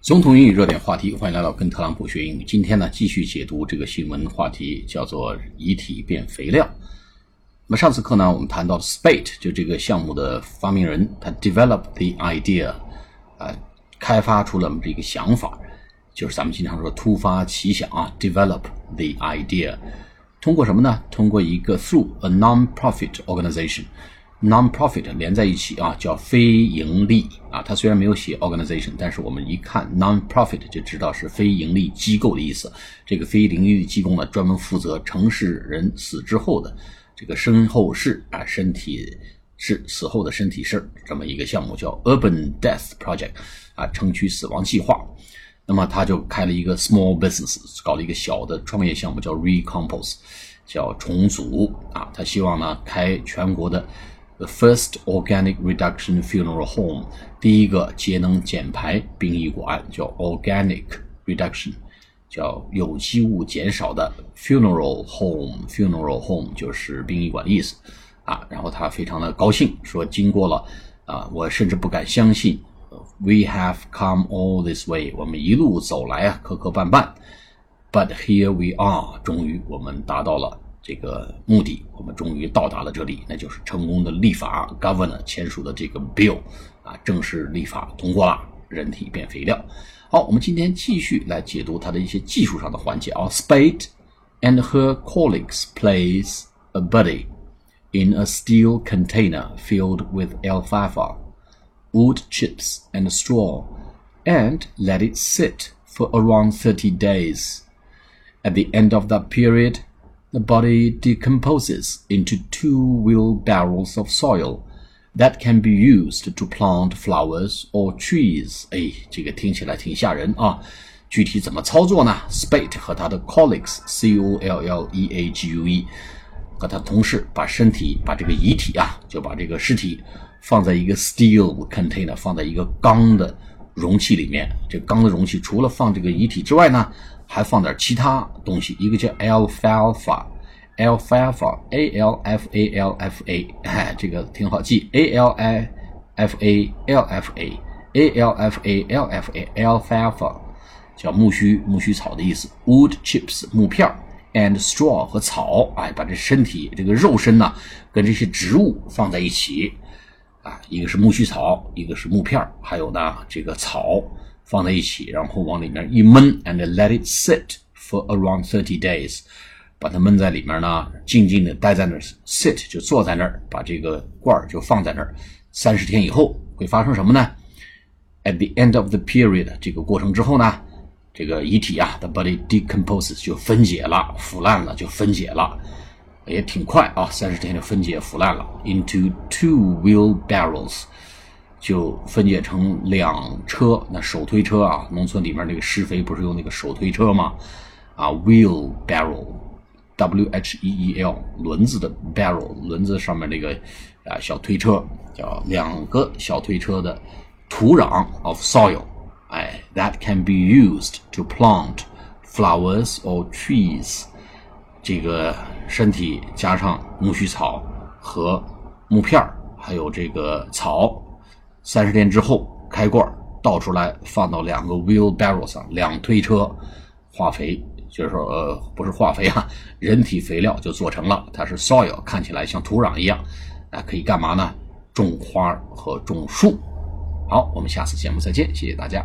总统英语热点话题，欢迎来到跟特朗普学英语。今天呢，继续解读这个新闻话题，叫做“遗体变肥料”。那么上次课呢，我们谈到 Spate 就这个项目的发明人，他 develop the idea，啊，开发出了这个想法，就是咱们经常说突发奇想啊，develop the idea。通过什么呢？通过一个 through a non-profit organization。Non-profit 连在一起啊，叫非盈利啊。它虽然没有写 organization，但是我们一看 non-profit 就知道是非盈利机构的意思。这个非盈利机构呢，专门负责城市人死之后的这个身后事啊，身体是死后的身体事这么一个项目，叫 Urban Death Project 啊，城区死亡计划。那么他就开了一个 small business，搞了一个小的创业项目，叫 Recompose，叫重组啊。他希望呢，开全国的。The first organic reduction funeral home，第一个节能减排殡仪馆叫 organic reduction，叫有机物减少的 funeral home，funeral home 就是殡仪馆的意思啊。然后他非常的高兴，说经过了啊，我甚至不敢相信，we have come all this way，我们一路走来啊，磕磕绊绊，but here we are，终于我们达到了。这个目的，我们终于到达了这里，那就是成功的立法，Governor 签署的这个 Bill 啊，正式立法通过了，人体变肥料。好，我们今天继续来解读它的一些技术上的环节啊。Spade and her colleagues place a body in a steel container filled with alfalfa, wood chips, and straw, and let it sit for around 30 days. At the end of that period, the body decomposes into two wheelbarrows of soil that can be used to plant flowers or trees。哎，这个听起来挺吓人啊！具体怎么操作呢？Spate 和他的 colleagues，C O L L E A G U E，和他同事把身体，把这个遗体啊，就把这个尸体放在一个 steel container，放在一个钢的 容器里面。这钢的容器除了放这个遗体之外呢？还放点其他东西，一个叫 alfalfa，alfalfa，a l f a l f a，哎，这个挺好记，a l i f a l f a，a l f a l f a，alfalfa，叫苜蓿苜蓿草的意思，wood chips 木片，and straw 和草，哎，把这身体这个肉身呢，跟这些植物放在一起，啊，一个是苜蓿草，一个是木片，还有呢这个草。放在一起，然后往里面一闷，and let it sit for around thirty days，把它闷在里面呢，静静的待在那儿，sit 就坐在那儿，把这个罐儿就放在那儿，三十天以后会发生什么呢？At the end of the period，这个过程之后呢，这个遗体啊，the body decomposes 就分解了，腐烂了就分解了，也挺快啊，三十天就分解腐烂了，into two wheelbarrows。就分解成两车，那手推车啊，农村里面那个施肥不是用那个手推车吗？啊，wheelbarrow，W H E E L 轮子的 barrel，轮子上面那个啊小推车，叫两个小推车的土壤 of soil，哎，that can be used to plant flowers or trees，这个身体加上苜蓿草和木片儿还有这个草。三十天之后开罐倒出来，放到两个 wheelbarrow 上，两推车化肥，就是说呃不是化肥啊，人体肥料就做成了。它是 soil，看起来像土壤一样，啊可以干嘛呢？种花和种树。好，我们下次节目再见，谢谢大家。